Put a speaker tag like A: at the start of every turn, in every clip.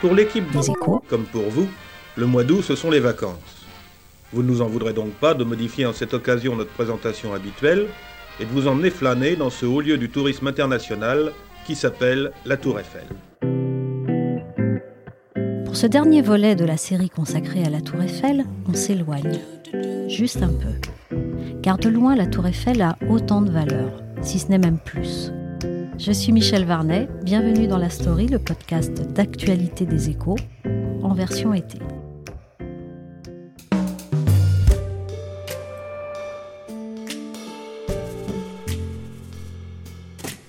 A: Pour l'équipe
B: Des échos.
A: comme pour vous, le mois d'août, ce sont les vacances. Vous ne nous en voudrez donc pas de modifier en cette occasion notre présentation habituelle et de vous emmener flâner dans ce haut lieu du tourisme international qui s'appelle la Tour Eiffel.
B: Pour ce dernier volet de la série consacrée à la Tour Eiffel, on s'éloigne. Juste un peu. Car de loin, la Tour Eiffel a autant de valeur, si ce n'est même plus. Je suis Michel Varnet, bienvenue dans La Story, le podcast d'actualité des échos, en version été.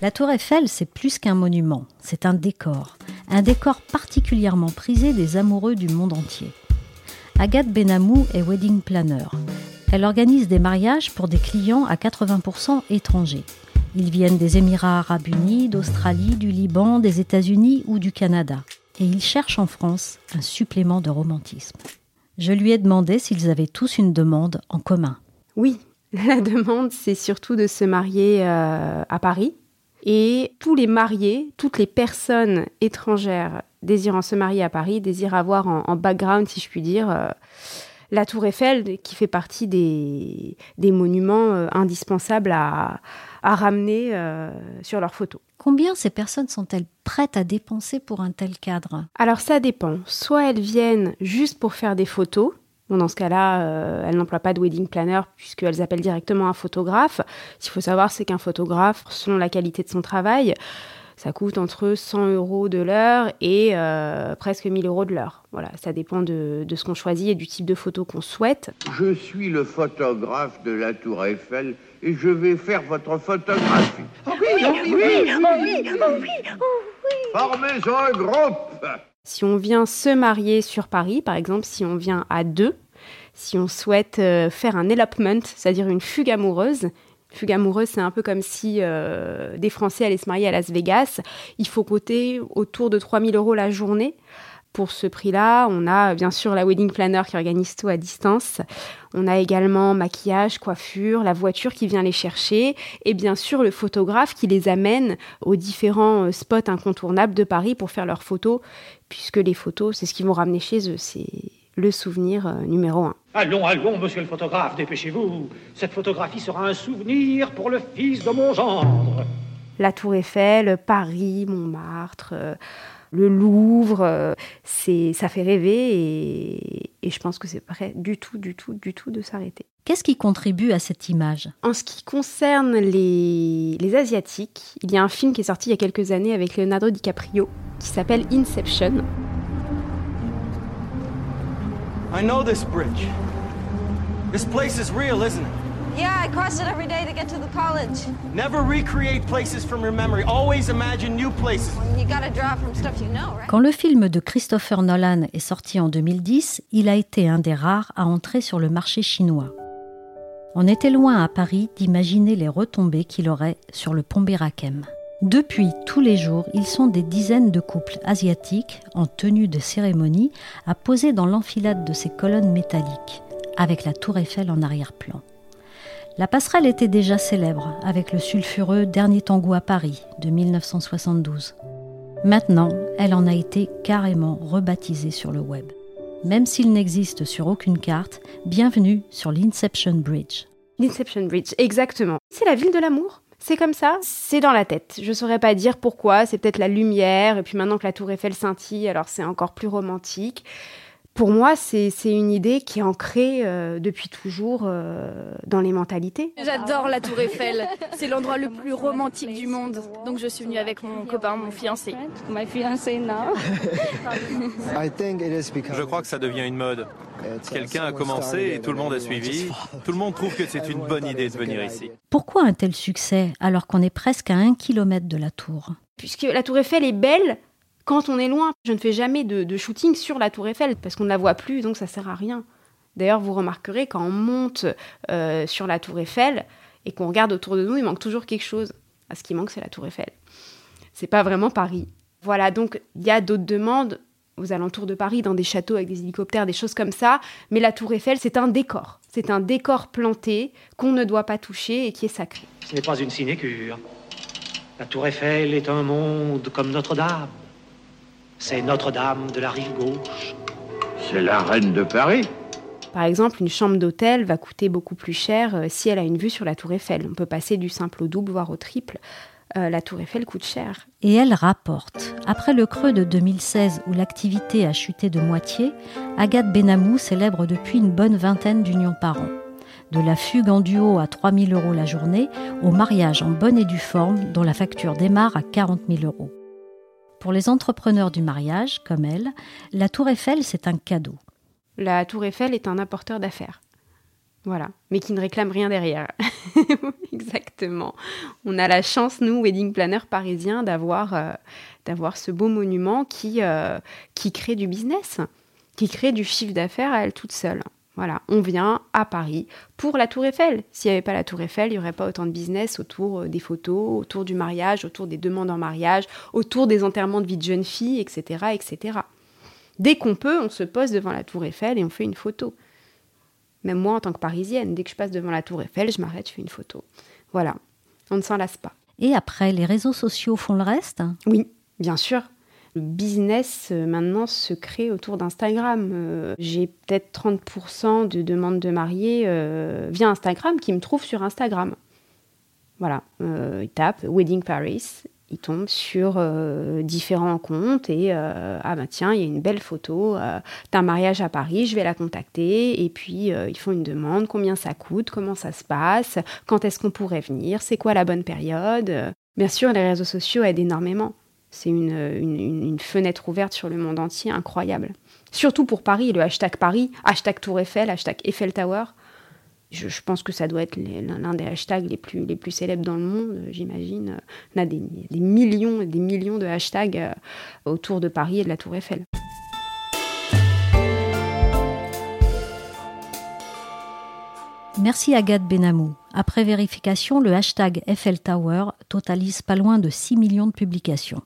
B: La Tour Eiffel, c'est plus qu'un monument, c'est un décor. Un décor particulièrement prisé des amoureux du monde entier. Agathe Benamou est wedding planner. Elle organise des mariages pour des clients à 80% étrangers. Ils viennent des Émirats arabes unis, d'Australie, du Liban, des États-Unis ou du Canada. Et ils cherchent en France un supplément de romantisme. Je lui ai demandé s'ils avaient tous une demande en commun.
C: Oui, la demande, c'est surtout de se marier euh, à Paris. Et tous les mariés, toutes les personnes étrangères désirant se marier à Paris, désirent avoir en, background, si je puis dire, euh, la tour Eiffel, qui fait partie des, des monuments euh, indispensables à, à ramener euh, sur leurs photos.
B: Combien ces personnes sont-elles prêtes à dépenser pour un tel cadre?
C: Alors ça dépend. Soit elles viennent juste pour faire des photos. Bon, dans ce cas-là, euh, elles n'emploient pas de wedding planner puisqu'elles appellent directement un photographe. Ce qu'il faut savoir, c'est qu'un photographe, selon la qualité de son travail, ça coûte entre 100 euros de l'heure et euh, presque 1000 euros de l'heure. Voilà, ça dépend de, de ce qu'on choisit et du type de photo qu'on souhaite.
D: Je suis le photographe de la Tour Eiffel et je vais faire votre photographie. Formez un groupe
C: Si on vient se marier sur Paris, par exemple, si on vient à deux, si on souhaite euh, faire un elopement, c'est-à-dire une fugue amoureuse, fugue amoureuse, c'est un peu comme si euh, des Français allaient se marier à Las Vegas. Il faut coter autour de 3000 euros la journée. Pour ce prix-là, on a bien sûr la wedding planner qui organise tout à distance. On a également maquillage, coiffure, la voiture qui vient les chercher et bien sûr le photographe qui les amène aux différents euh, spots incontournables de Paris pour faire leurs photos, puisque les photos, c'est ce qu'ils vont ramener chez eux. C'est le souvenir euh, numéro un.
E: Allons, allons, monsieur le photographe, dépêchez-vous. Cette photographie sera un souvenir pour le fils de mon gendre.
C: La Tour Eiffel, Paris, Montmartre, euh, le Louvre, euh, c'est, ça fait rêver et, et je pense que c'est prêt du tout, du tout, du tout de s'arrêter.
B: Qu'est-ce qui contribue à cette image?
C: En ce qui concerne les, les Asiatiques, il y a un film qui est sorti il y a quelques années avec Leonardo DiCaprio qui s'appelle Inception.
F: I know this bridge. This place is real, isn't it?
G: Yeah, I cross it every day to get to the college.
F: Never recreate places from your memory. Always imagine new places.
G: You gotta draw from stuff you know, right?
B: Quand le film de Christopher Nolan est sorti en 2010, il a été un des rares à entrer sur le marché chinois. On était loin à Paris d'imaginer les retombées qu'il aurait sur le pont Berakem. Depuis, tous les jours, ils sont des dizaines de couples asiatiques, en tenue de cérémonie, à poser dans l'enfilade de ces colonnes métalliques, avec la tour Eiffel en arrière-plan. La passerelle était déjà célèbre, avec le sulfureux Dernier Tango à Paris de 1972. Maintenant, elle en a été carrément rebaptisée sur le web. Même s'il n'existe sur aucune carte, bienvenue sur l'Inception Bridge.
C: L'Inception Bridge, exactement. C'est la ville de l'amour? C'est comme ça, c'est dans la tête. Je saurais pas dire pourquoi, c'est peut-être la lumière, et puis maintenant que la tour Eiffel scintille, alors c'est encore plus romantique pour moi, c'est une idée qui est ancrée euh, depuis toujours euh, dans les mentalités.
H: J'adore la Tour Eiffel. C'est l'endroit le plus romantique du monde. Donc je suis venue avec mon copain, mon fiancé.
I: Je crois que ça devient une mode. Quelqu'un a commencé et tout le monde a suivi. Tout le monde trouve que c'est une bonne idée de venir ici.
B: Pourquoi un tel succès alors qu'on est presque à un kilomètre de la tour
C: Puisque la tour Eiffel est belle, quand on est loin, je ne fais jamais de, shooting sur la tour Eiffel parce qu'on ne la voit plus, donc ça sert à rien. D'ailleurs, vous remarquerez quand on monte euh, sur la tour Eiffel et qu'on regarde autour de nous, il manque toujours quelque chose. À ah, ce qui manque, c'est la tour Eiffel. C'est pas vraiment Paris. Voilà, donc il y a d'autres demandes aux alentours de Paris, dans des châteaux avec des hélicoptères, des choses comme ça. Mais la tour Eiffel, c'est un décor. C'est un décor planté qu'on ne doit pas toucher et qui est sacré.
E: Ce n'est pas une sinécure. La tour Eiffel est un monde comme Notre-Dame. C'est Notre-Dame de la rive gauche.
D: C'est la reine de Paris.
C: Par exemple, une chambre d'hôtel va coûter beaucoup plus cher euh, si elle a une vue sur la tour Eiffel. On peut passer du simple au double, voire au triple. Euh, la tour Eiffel coûte cher.
B: Et elle rapporte. Après le creux de 2016 où l'activité a chuté de moitié, Agathe Benamou célèbre depuis une bonne vingtaine d'unions par an. De la fugue en duo à 3 000 euros la journée au mariage en bonne et due forme dont la facture démarre à 40 000 euros. Pour les entrepreneurs du mariage, comme elle, la tour Eiffel, c'est un cadeau.
C: La tour Eiffel est un apporteur d'affaires. Voilà, mais qui ne réclame rien derrière. Exactement. On a la chance, nous, wedding planners parisiens, d'avoir euh, ce beau monument qui, euh, qui crée du business, qui crée du chiffre d'affaires à elle toute seule. Voilà, on vient à Paris pour la Tour Eiffel. S'il n'y avait pas la Tour Eiffel, il n'y aurait pas autant de business autour euh, des photos, autour du mariage, autour des demandes en mariage, autour des enterrements de vie de jeunes filles, etc., etc. Dès qu'on peut, on se pose devant la Tour Eiffel et on fait une photo. Même moi, en tant que Parisienne, dès que je passe devant la Tour Eiffel, je m'arrête, je fais une photo. Voilà, on ne s'en lasse pas.
B: Et après, les réseaux sociaux font le reste?
C: Oui, bien sûr le business euh, maintenant se crée autour d'Instagram. Euh, j'ai peut-être 30% de demandes de mariés euh, via Instagram qui me trouvent sur Instagram. Voilà, ils tapent Wedding Paris, ils tombent sur différents comptes et ah ben tiens, il y a une belle photo d'un mariage à Paris, je vais la contacter et puis ils font une demande, combien ça coûte, comment ça se passe, quand est-ce qu'on pourrait venir, c'est quoi la bonne période. Bien sûr, les réseaux sociaux aident énormément. C'est une, fenêtre ouverte sur le monde entier incroyable. Surtout pour Paris, le hashtag Paris, hashtag Tour Eiffel, hashtag Eiffel Tower. Je, pense que ça doit être l'un des hashtags les plus, célèbres dans le monde, j'imagine. On a des, millions et des millions de hashtags euh, autour de Paris et de la Tour Eiffel.
B: Merci Agathe Benamou. Après vérification, le hashtag Eiffel Tower totalise pas loin de 6 millions de publications.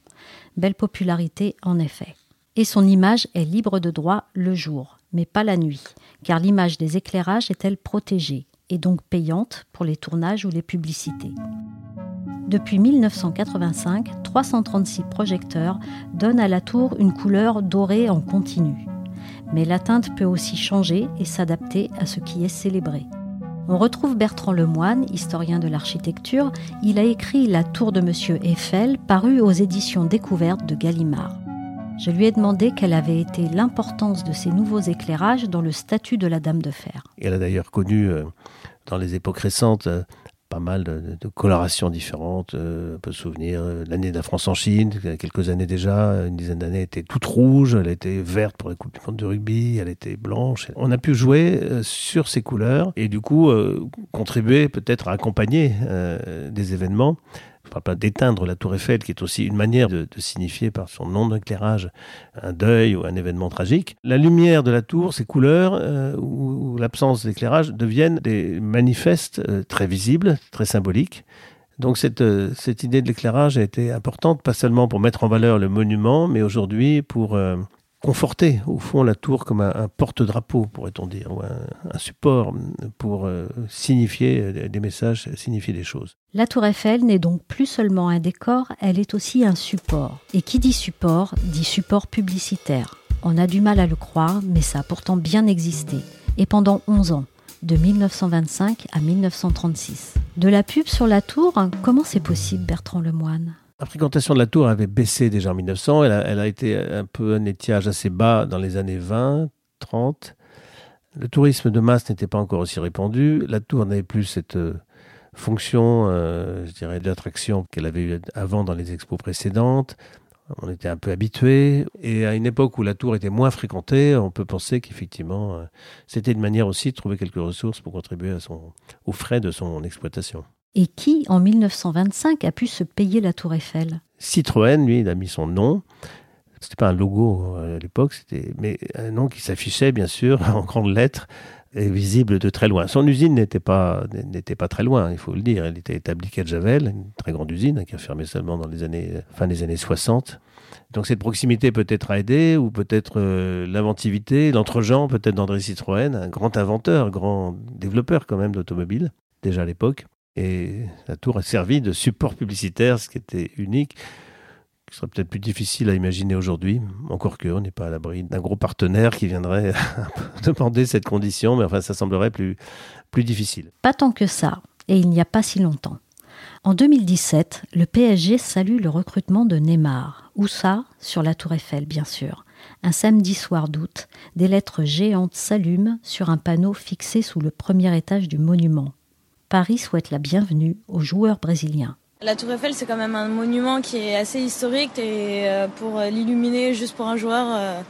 B: Belle popularité en effet. Et son image est libre de droit le jour, mais pas la nuit, car l'image des éclairages est-elle protégée, et donc payante pour les tournages ou les publicités. Depuis 1985, 336 projecteurs donnent à la tour une couleur dorée en continu. Mais la teinte peut aussi changer et s'adapter à ce qui est célébré. On retrouve Bertrand Lemoine, historien de l'architecture. Il a écrit La tour de Monsieur Eiffel, paru aux éditions découvertes de Gallimard. Je lui ai demandé quelle avait été l'importance de ces nouveaux éclairages dans le statut de la Dame de Fer.
J: Elle a d'ailleurs connu, euh, dans les époques récentes, euh, pas mal de, colorations différentes. Euh, on peut se souvenir l'année de la France en Chine, il y a quelques années déjà, une dizaine d'années, elle était toute rouge, elle était verte pour les Coupes du Monde de rugby, elle était blanche. On a pu jouer sur ces couleurs et du coup contribuer peut-être à accompagner des événements parle pas d'éteindre la tour Eiffel, qui est aussi une manière de, signifier par son nom d'éclairage un deuil ou un événement tragique. La lumière de la tour, ses couleurs euh, ou, l'absence d'éclairage deviennent des manifestes euh, très visibles, très symboliques. Donc cette, euh, cette idée de l'éclairage a été importante, pas seulement pour mettre en valeur le monument, mais aujourd'hui pour conforter au fond la tour comme un, porte-drapeau, pourrait-on dire, ou un, support pour euh, signifier des messages, signifier des choses.
B: La tour Eiffel n'est donc plus seulement un décor, elle est aussi un support. Et qui dit support, dit support publicitaire. On a du mal à le croire, mais ça a pourtant bien existé. Et pendant 11 ans, de 1925 à 1936. De la pub sur la tour, comment c'est possible, Bertrand Lemoine
J: la fréquentation de la tour avait baissé déjà en 1900. Elle a, été un peu un étiage assez bas dans les années 20, 30. Le tourisme de masse n'était pas encore aussi répandu. La tour n'avait plus cette euh, fonction, euh, je dirais, d'attraction qu'elle avait eu avant dans les expos précédentes. On était un peu habitué. Et à une époque où la tour était moins fréquentée, on peut penser qu'effectivement, euh, c'était une manière aussi de trouver quelques ressources pour contribuer aux frais de son exploitation.
B: Et qui, en 1925, a pu se payer la Tour Eiffel?
J: Citroën, lui, il a mis son nom. C'était pas un logo euh, à l'époque, c'était mais un nom qui s'affichait bien sûr en grandes lettres et visible de très loin. Son usine n'était pas très loin, il faut le dire. Elle était établie à Javel, une très grande usine qui a fermé seulement dans les années fin des années 60. Donc cette proximité peut-être a aidé, ou peut-être euh, l'inventivité, l'entre-gens peut-être d'André Citroën, un grand inventeur, grand développeur quand même d'automobile déjà à l'époque. Et la tour a servi de support publicitaire, ce qui était unique, qui serait peut-être plus difficile à imaginer aujourd'hui. Encore que, on n'est pas à l'abri d'un gros partenaire qui viendrait demander cette condition, mais enfin, ça semblerait plus, plus difficile.
B: Pas tant que ça, et il n'y a pas si longtemps. En 2017, le PSG salue le recrutement de Neymar. Où ça? Sur la Tour Eiffel, bien sûr. Un samedi soir d'août, des lettres géantes s'allument sur un panneau fixé sous le premier étage du monument. Paris souhaite la bienvenue aux joueurs brésiliens.
K: La Tour Eiffel, c'est quand même un monument qui est assez historique et euh, pour l'illuminer juste pour un joueur, euh,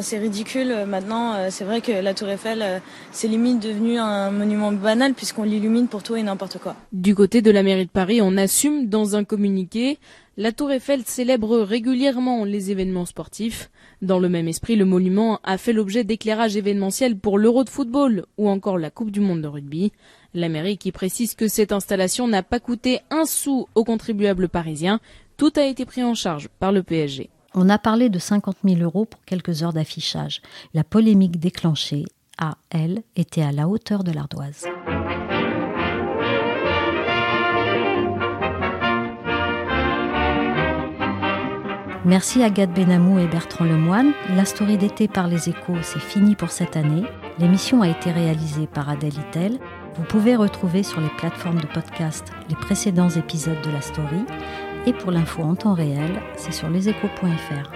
K: c'est ridicule. Maintenant, euh, c'est vrai que la Tour Eiffel, c'est limite devenu un monument banal puisqu'on l'illumine pour tout et n'importe quoi.
L: Du côté de la mairie de Paris, on assume dans un communiqué la Tour Eiffel célèbre régulièrement les événements sportifs. Dans le même esprit, le monument a fait l'objet d'éclairages événementiels pour l'Euro de football ou encore la Coupe du monde de rugby. La mairie qui précise que cette installation n'a pas coûté un sou aux contribuables parisiens. Tout a été pris en charge par le PSG.
B: On a parlé de 50 000 euros pour quelques heures d'affichage. La polémique déclenchée a, elle, été à la hauteur de l'ardoise. Merci Agathe Benamou et Bertrand Lemoine. La story d'été par les échos, c'est fini pour cette année. L'émission a été réalisée par Adèle Itel. Vous pouvez retrouver sur les plateformes de podcast les précédents épisodes de la story. Et pour l'info en temps réel, c'est sur leséchos.fr.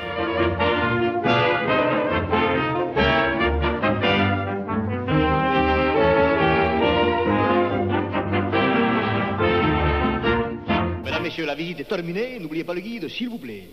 M: Mesdames, Messieurs, la visite est terminée. N'oubliez pas le guide, s'il vous plaît.